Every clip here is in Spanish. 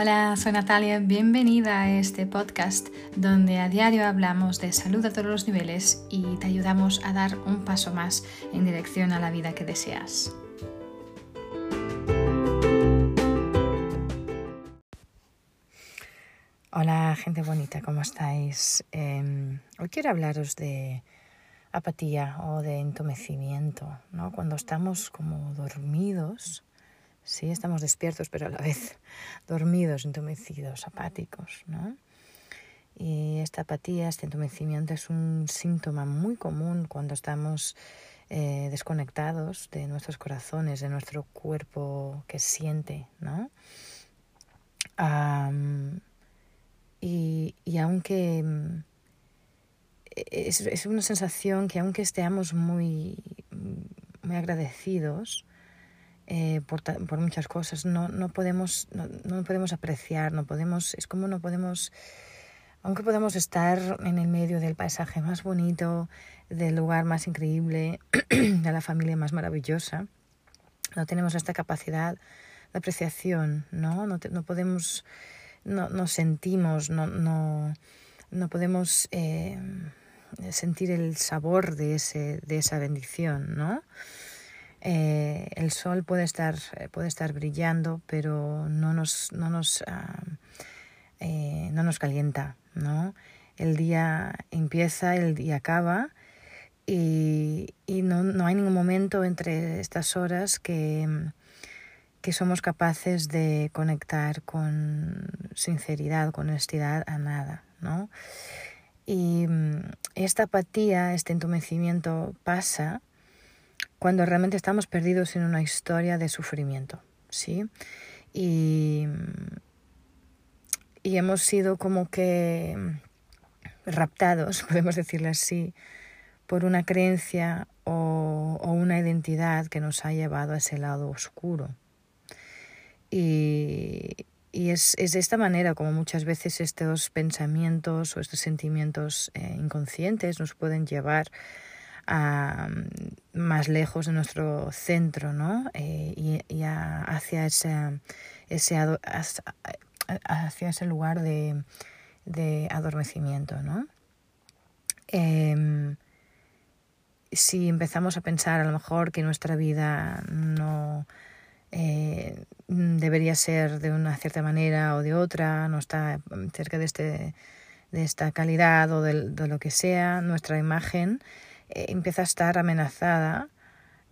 Hola, soy Natalia, bienvenida a este podcast donde a diario hablamos de salud a todos los niveles y te ayudamos a dar un paso más en dirección a la vida que deseas. Hola gente bonita, ¿cómo estáis? Em, hoy quiero hablaros de apatía o de entumecimiento, ¿no? Cuando estamos como dormidos Sí, estamos despiertos, pero a la vez dormidos, entumecidos, apáticos, ¿no? Y esta apatía, este entumecimiento es un síntoma muy común cuando estamos eh, desconectados de nuestros corazones, de nuestro cuerpo que siente, ¿no? y, y, aunque es, es, una sensación que aunque estemos muy, muy agradecidos, eh, por, muchas cosas. No, no, podemos, no, no, podemos apreciar, no podemos, es como no podemos, aunque podamos estar en el medio del paisaje más bonito, del lugar más increíble, de la familia más maravillosa, no tenemos esta capacidad de apreciación, ¿no? No, no podemos, no, no sentimos, no, no, no podemos eh, sentir el sabor de, ese, de esa bendición, ¿no? Eh, el sol puede estar, eh, puede estar brillando, pero no nos, no nos, ah, eh, no nos calienta, ¿no? El día empieza, el día acaba y, y no, no, hay ningún momento entre estas horas que, que somos capaces de conectar con sinceridad, con honestidad a nada, ¿no? Y mm, esta apatía, este entumecimiento pasa cuando realmente estamos perdidos en una historia de sufrimiento, ¿sí? Y, y hemos sido como que raptados, podemos decirlo así, por una creencia o, o, una identidad que nos ha llevado a ese lado oscuro. Y, y es, es, de esta manera como muchas veces estos pensamientos o estos sentimientos eh, inconscientes nos pueden llevar más lejos de nuestro centro, ¿no? Eh, y, hacia ese, ese hacia ese lugar de, de adormecimiento, ¿no? Em, si empezamos a pensar a lo mejor que nuestra vida no eh, debería ser de una cierta manera o de otra, no está cerca de, este, de esta calidad o de lo que sea, nuestra imagen eh, empieza a estar amenazada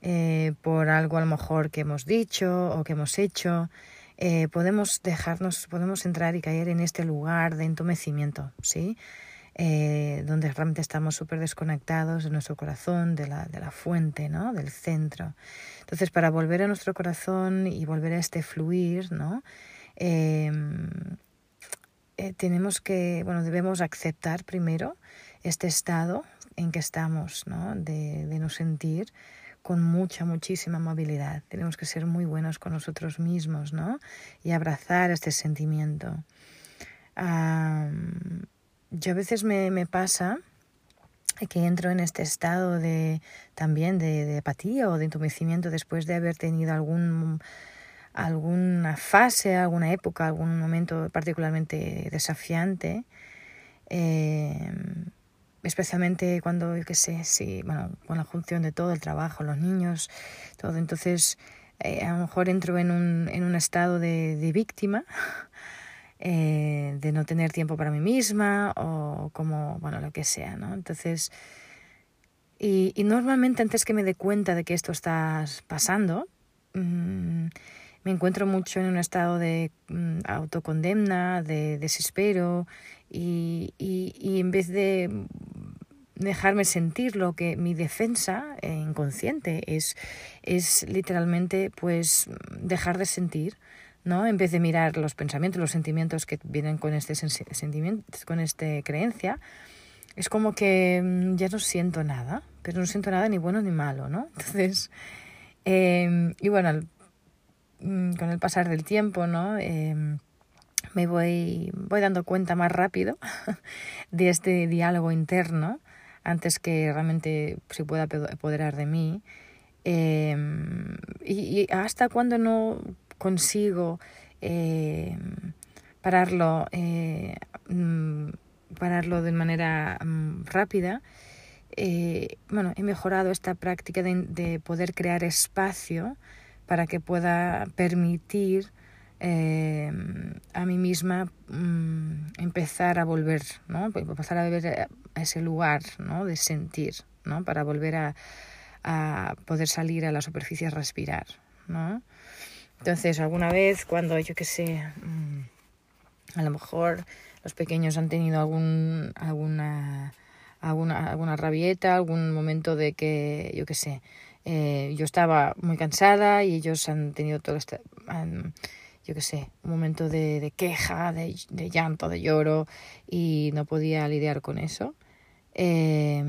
eh, por algo a lo mejor que hemos dicho o que hemos hecho, eh, podemos dejarnos, podemos entrar y caer en este lugar de entumecimiento, ¿sí? donde realmente estamos súper desconectados de nuestro corazón, de la, de la fuente, ¿no? Del centro. Entonces, para volver a nuestro corazón y volver a este fluir, ¿no? tenemos que, bueno, debemos aceptar primero este estado en que estamos, ¿no? De, de no sentir con mucha, muchísima movilidad. Tenemos que ser muy buenos con nosotros mismos, ¿no? Y abrazar este sentimiento. yo a veces me, me, pasa que entro en este estado de también de, de, apatía o de entumecimiento después de haber tenido algún alguna fase, alguna época, algún momento particularmente desafiante. Eh, especialmente cuando, yo qué sé, sí, bueno, con la función de todo, el trabajo, los niños, todo. Entonces, eh, a lo mejor entro en un, en un estado de, víctima, eh, de no tener tiempo para mí misma o como, bueno, lo que sea, ¿no? Entonces, y, normalmente antes que me dé cuenta de que esto está pasando, mmm, me encuentro mucho en un estado de mm, autocondemna, de desespero y, y, en vez de dejarme sentir lo que mi defensa eh, inconsciente es, es literalmente pues dejar de sentir, ¿no? En vez de mirar los pensamientos, los sentimientos que vienen con este sentimiento, con esta creencia, es como que mm, ya no siento nada, pero no siento nada ni bueno ni malo, ¿no? Entonces, eh, y bueno, Mm, con el pasar del tiempo, ¿no? Em, me voy, voy dando cuenta más rápido de este diálogo interno antes que realmente se pueda apoderar de mí. Em, y, hasta cuando no consigo em, pararlo, mm, pararlo de manera mm, rápida, eh, bueno, he mejorado esta práctica de, poder crear espacio para que pueda permitir eh, a mí misma mm, empezar a volver, ¿no? Empezar a ver a ese lugar, ¿no? De sentir, ¿no? Para volver a, a poder salir a la superficie a respirar, ¿no? Entonces, alguna vez cuando, yo qué sé, mm, a lo mejor los pequeños han tenido algún, alguna alguna, alguna rabieta, algún momento de que, yo qué sé, eh, yo estaba muy cansada y ellos han tenido todo este, yo qué sé, un momento de, de queja, de, de, llanto, de lloro y no podía lidiar con eso. Eh,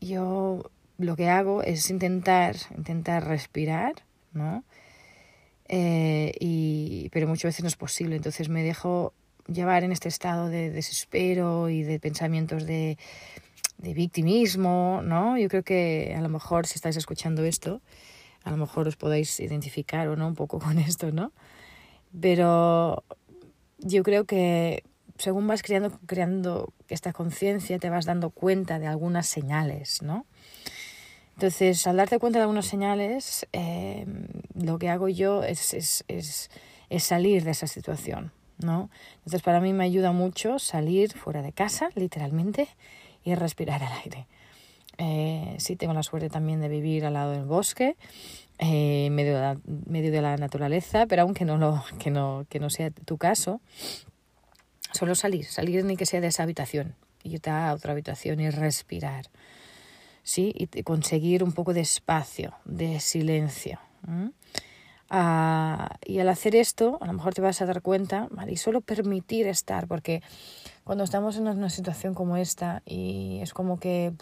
yo lo que hago es intentar, intentar respirar, ¿no? Eh, y, pero muchas veces no es posible, entonces me dejo llevar en este estado de desespero y de pensamientos de, de victimismo, ¿no? Yo creo que a lo mejor si estáis escuchando esto, a lo mejor os podéis identificar o no un poco con esto, ¿no? Pero yo creo que según vas creando, creando esta conciencia, te vas dando cuenta de algunas señales, ¿no? Entonces, al darte cuenta de algunas señales, eh, lo que hago yo es, es, es, es salir de esa situación, ¿no? Entonces para mí me ayuda mucho salir fuera de casa, literalmente, y respirar el aire. Eh, sí tengo la suerte también de vivir al lado del bosque, eh, en medio, de la, medio de la naturaleza, pero aunque no, lo, que no, que no sea tu caso, solo salir, salir ni que sea de esa habitación, irte a otra habitación y respirar, ¿sí? Y conseguir un poco de espacio, de silencio. Ah, y al hacer esto, a lo mejor te vas a dar cuenta, ¿vale? y solo permitir estar, porque cuando estamos en una situación como esta y es como que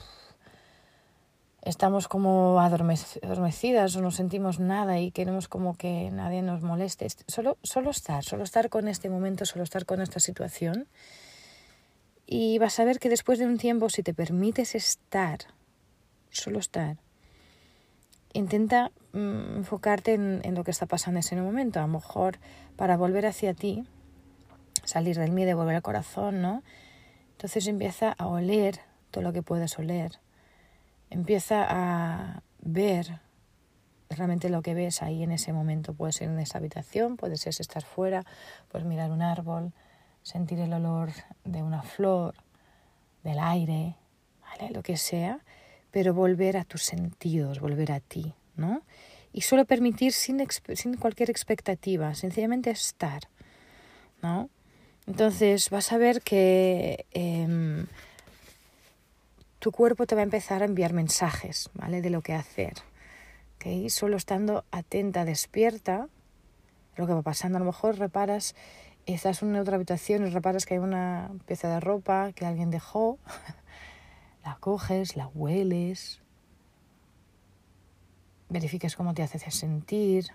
estamos como adormecidas o no sentimos nada y queremos como que nadie nos moleste, solo, solo estar, solo estar con este momento, solo estar con esta situación. Y vas a ver que después de un tiempo, si te permites estar, solo estar, intenta mm, enfocarte en, en, lo que está pasando en ese momento. A lo mejor para volver hacia ti, salir del miedo y volver al corazón, ¿no? Entonces empieza a oler todo lo que puedes oler. Empieza a ver realmente lo que ves ahí en ese momento. Puede ser en esa habitación, puede ser estar fuera, puedes mirar un árbol, sentir el olor de una flor, del aire, ¿vale? Lo que sea pero volver a tus sentidos, volver a ti, ¿no? Y solo permitir sin, sin cualquier expectativa, sencillamente estar, ¿no? Entonces vas a ver que eh, tu cuerpo te va a empezar a enviar mensajes, ¿vale? De lo que hacer. ¿okay? Solo estando atenta, despierta, lo que va pasando, a lo mejor reparas, estás en otra habitación y reparas que hay una pieza de ropa que alguien dejó la coges, la hueles, verifiques cómo te hace sentir.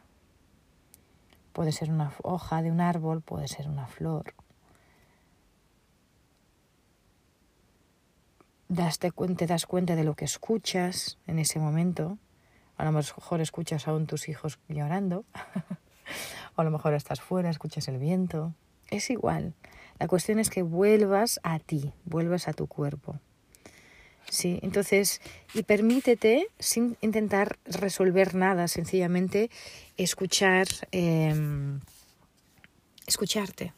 Puede ser una hoja de un árbol, puede ser una flor. Te das cuenta de lo que escuchas en ese momento. A lo mejor escuchas aún tus hijos llorando. o a lo mejor estás fuera, escuchas el viento. Es igual. La cuestión es que vuelvas a ti, vuelvas a tu cuerpo. Sí, entonces, y permítete, sin intentar resolver nada, sencillamente escuchar, eh, escucharte,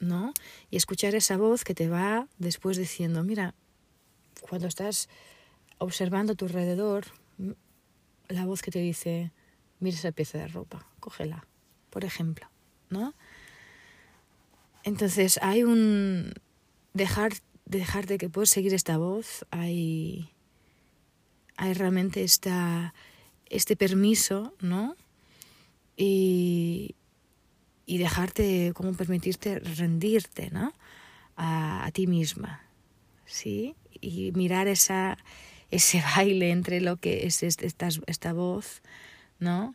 ¿no? Y escuchar esa voz que te va después diciendo, mira, cuando estás observando a tu alrededor, la voz que te dice, mira esa pieza de ropa, cógela, por ejemplo, ¿no? Entonces hay un dejar dejarte que puedes seguir esta voz, hay, hay realmente esta, este permiso, ¿no? Y, y dejarte, como permitirte rendirte, ¿no? A, a ti misma, ¿sí? Y mirar esa, ese baile entre lo que es esta, esta voz, ¿no?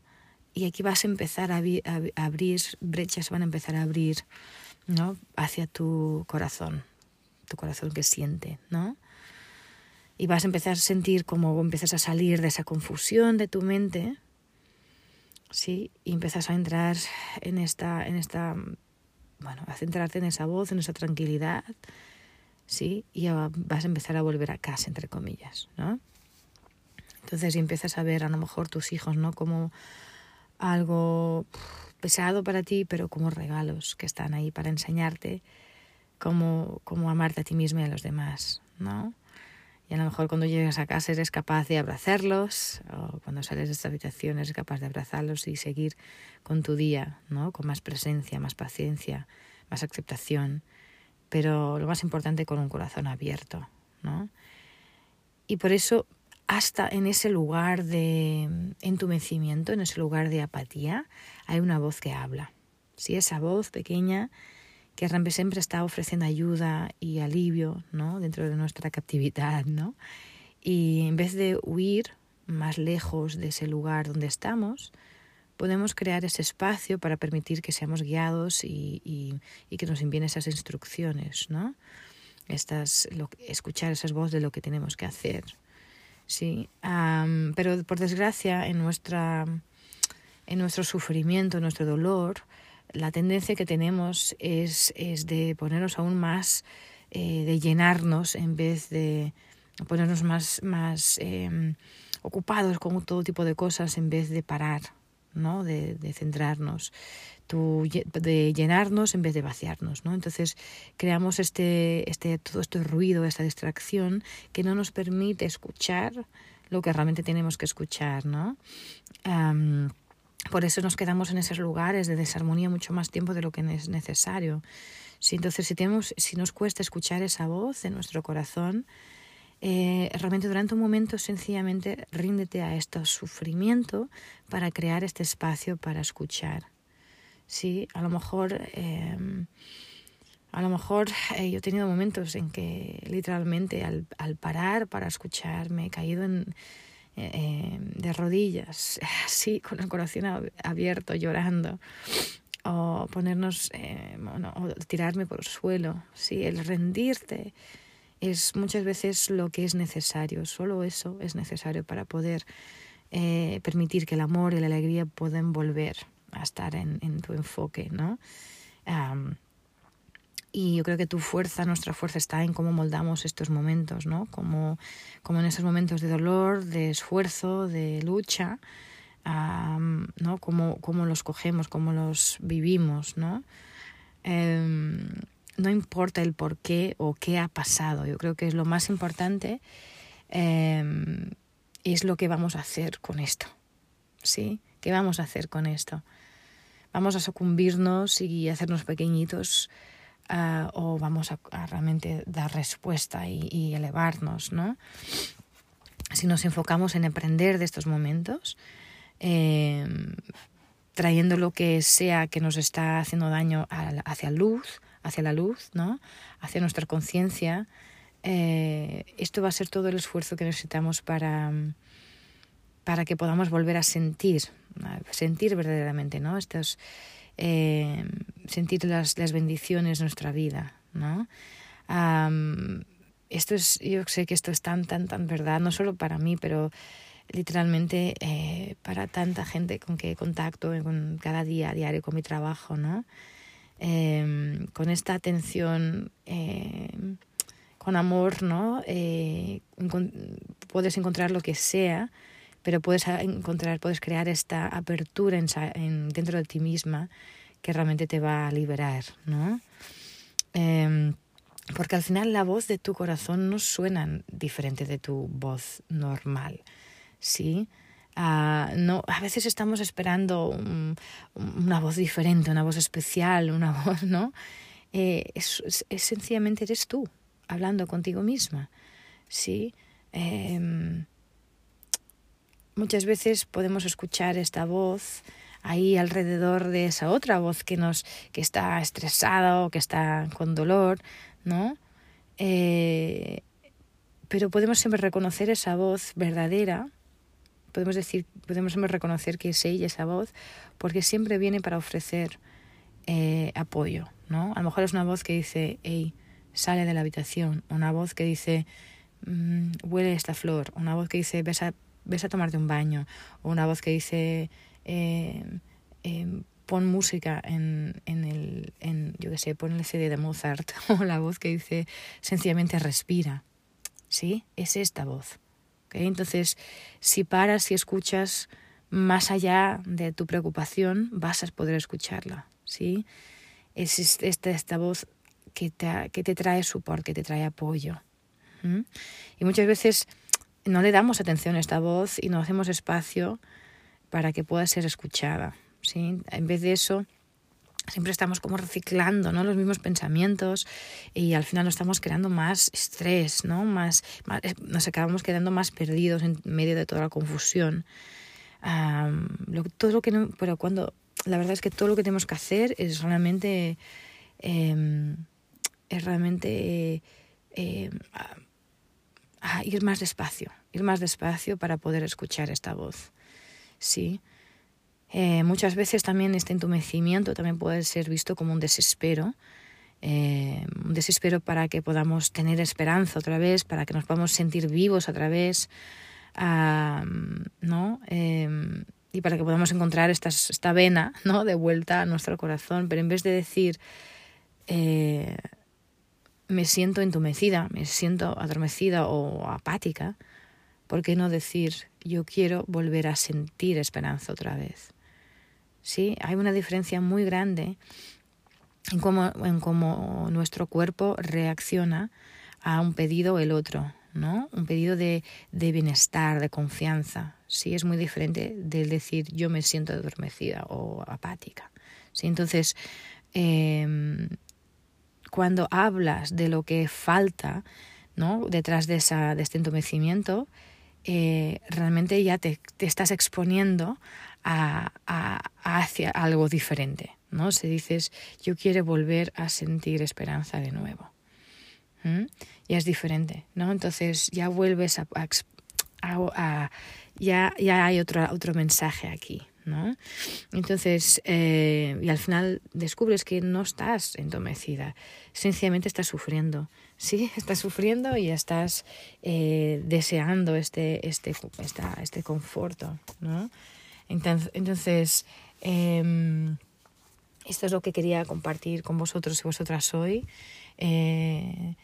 Y aquí vas a empezar a, a, abrir brechas, van a empezar a abrir, ¿no? Hacia tu corazón tu corazón que siente, ¿no? Y vas a empezar a sentir cómo empiezas a salir de esa confusión de tu mente, ¿sí? Y empiezas a entrar en esta, en esta, bueno, a centrarte en esa voz, en esa tranquilidad, ¿sí? Y vas a empezar a volver a casa, entre comillas, ¿no? Entonces empiezas a ver a lo mejor tus hijos, ¿no? Como algo pesado para ti, pero como regalos que están ahí para enseñarte cómo, cómo amarte a ti mismo y a los demás, ¿no? Y a lo mejor cuando llegas a casa eres capaz de abrazarlos, o cuando sales de esta habitación eres capaz de abrazarlos y seguir con tu día, ¿no? Con más presencia, más paciencia, más aceptación, pero lo más importante con un corazón abierto, ¿no? Y por eso hasta en ese lugar de entumecimiento, en ese lugar de apatía, hay una voz que habla. Si esa voz pequeña que siempre está ofreciendo ayuda y alivio ¿no? dentro de nuestra captividad. ¿no? Y en vez de huir más lejos de ese lugar donde estamos, podemos crear ese espacio para permitir que seamos guiados y, que nos envíen esas instrucciones, ¿no? Estas, lo, escuchar esas voces de lo que tenemos que hacer. Sí, pero por desgracia en, nuestra, en nuestro sufrimiento, en nuestro dolor, la tendencia que tenemos es, es de ponernos aún más, eh, de llenarnos en vez de ponernos más, más em, ocupados con todo tipo de cosas en vez de parar, ¿no? de, de centrarnos, de llenarnos en vez de vaciarnos. ¿no? Entonces creamos este, este, todo este ruido, esta distracción que no nos permite escuchar lo que realmente tenemos que escuchar. ¿no? Por eso nos quedamos en esos lugares de desarmonía mucho más tiempo de lo que es necesario. Si, entonces, si, tenemos, si nos cuesta escuchar esa voz en nuestro corazón, eh, realmente durante un momento sencillamente ríndete a este sufrimiento para crear este espacio para escuchar. Sí, a lo mejor, em, a lo mejor eh, yo he tenido momentos en que literalmente al, al parar para escuchar me he caído en, eh, de rodillas, así, con el corazón abierto, llorando, o ponernos, eh, o tirarme por el suelo. Sí, el rendirte es muchas veces lo que es necesario, solo eso es necesario para poder eh, permitir que el amor y la alegría puedan volver a estar en, tu enfoque, ¿no? Y yo creo que tu fuerza, nuestra fuerza está en cómo moldamos estos momentos, ¿no? Como, como en esos momentos de dolor, de esfuerzo, de lucha, ¿no? Cómo, cómo, los cogemos, cómo los vivimos, ¿no? Em, no importa el por qué o qué ha pasado. Yo creo que es lo más importante em, es lo que vamos a hacer con esto, ¿sí? ¿Qué vamos a hacer con esto? Vamos a sucumbirnos y hacernos pequeñitos Ah, o vamos a, realmente dar respuesta y, elevarnos, ¿no? Si nos enfocamos en aprender de estos momentos, em, trayendo lo que sea que nos está haciendo daño hacia luz, hacia la luz, ¿no? Hacia nuestra conciencia, eh, esto va a ser todo el esfuerzo que necesitamos para, para que podamos volver a sentir, sentir verdaderamente, ¿no? Estos, eh, sentir las, las, bendiciones de nuestra vida, ¿no? esto es, yo sé que esto es tan, tan, tan verdad, no solo para mí, pero literalmente eh, para tanta gente con que contacto con cada día, diario, con mi trabajo, ¿no? Em, con esta atención, em, con amor, ¿no? Eh, puedes encontrar lo que sea pero puedes encontrar, puedes crear esta apertura en, dentro de ti misma que realmente te va a liberar, ¿no? Em, porque al final la voz de tu corazón no suena diferente de tu voz normal, ¿sí? Uh, no, a veces estamos esperando una voz diferente, una voz especial, una voz, ¿no? Eh, es, sencillamente eres tú, hablando contigo misma, ¿sí? Eh, muchas veces podemos escuchar esta voz ahí alrededor de esa otra voz que nos que está estresada o que está con dolor, ¿no? Eh, pero podemos siempre reconocer esa voz verdadera, podemos decir, podemos reconocer que es ella esa voz, porque siempre viene para ofrecer eh, apoyo, ¿no? A lo mejor es una voz que dice, hey, sale de la habitación, una voz que dice, mm, huele esta flor, una voz que dice, ves a ves a tomarte un baño, o una voz que dice, em, em, pon música en, en el, en, yo qué sé, pon el CD de Mozart o la voz que dice sencillamente respira. ¿Sí? Es esta voz. Entonces, si paras y escuchas más allá de tu preocupación, vas a poder escucharla. ¿sí? Es esta, esta voz que te, que te trae soporte, que te trae apoyo. Y muchas veces no le damos atención a esta voz y no hacemos espacio para que pueda ser escuchada. ¿sí? En vez de eso, siempre estamos como reciclando ¿no? los mismos pensamientos y al final nos estamos creando más estrés, ¿no? Más, eh, nos acabamos quedando más perdidos en medio de toda la confusión. todo lo que pero cuando la verdad es que todo lo que tenemos que hacer es realmente em, es realmente em, ir más despacio, ir más despacio para poder escuchar esta voz. Sí. Eh, muchas veces también este entumecimiento también puede ser visto como un desespero, eh, un desespero para que podamos tener esperanza otra vez, para que nos podamos sentir vivos otra vez, ¿no? Em, y para que podamos encontrar esta, esta vena ¿no? de vuelta a nuestro corazón. Pero en vez de decir, eh, me siento entumecida, me siento adormecida o apática, ¿por qué no decir, yo quiero volver a sentir esperanza otra vez? ¿Sí? Hay una diferencia muy grande en cómo, en cómo nuestro cuerpo reacciona a un pedido o el otro, ¿no? Un pedido de, de bienestar, de confianza, ¿sí? Es muy diferente del decir yo me siento adormecida o apática, ¿sí? Entonces, em, cuando hablas de lo que falta, ¿no? Detrás de, esa, de este entumecimiento, eh, realmente ya te, te, estás exponiendo a, hacia algo diferente, ¿no? Si dices, yo quiero volver a sentir esperanza de nuevo. Ya es diferente, ¿no? Entonces ya vuelves a, ya, ya hay otro, otro mensaje aquí, ¿no? Entonces, eh, y al final descubres que no estás entomecida, sencillamente estás sufriendo, sí, estás sufriendo y estás eh, deseando este, este, esta, este conforto, ¿no? Entonces, em, esto es lo que quería compartir con vosotros y vosotras hoy. Eh,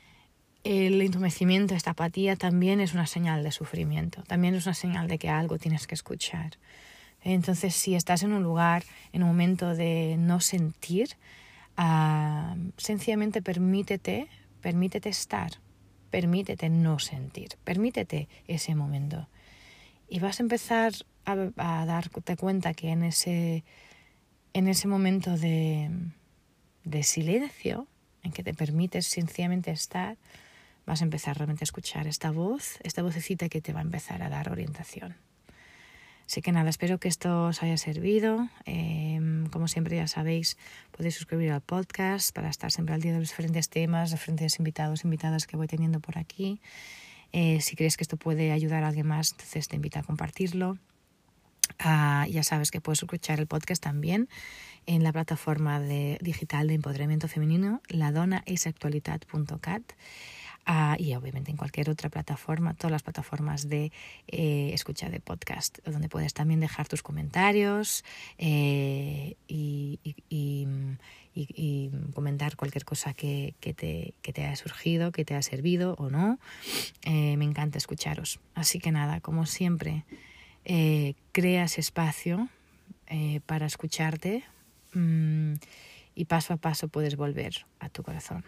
el entumecimiento, esta apatía también es una señal de sufrimiento, también es una señal de que algo tienes que escuchar. Entonces, si estás en un lugar, en un momento de no sentir, ah, sencillamente permítete, permítete estar, permítete no sentir, permítete ese momento. Y vas a empezar a, darte cuenta que en ese, en ese momento de, de silencio, en que te permites sencillamente estar, vas a empezar realmente a escuchar esta voz, esta vocecita que te va a empezar a dar orientación. Así que nada, espero que esto os haya servido. Em, como siempre ya sabéis, podéis suscribir al podcast para estar siempre al día de los diferentes temas, diferentes invitados, invitadas que voy teniendo por aquí. Eh, si crees que esto puede ayudar a alguien más, entonces te invito a compartirlo. Ah, ya sabes que puedes escuchar el podcast también en la plataforma de, digital de empoderamiento femenino, ladonaesactualidad.cat. Ah, y obviamente en cualquier otra plataforma, todas las plataformas de eh, escucha de podcast, donde puedes también dejar tus comentarios eh, y, comentar cualquier cosa que, te, que, te, haya surgido, que te haya servido o no. Eh, me encanta escucharos. Así que nada, como siempre, eh, creas espacio eh, para escucharte mm, y paso a paso puedes volver a tu corazón.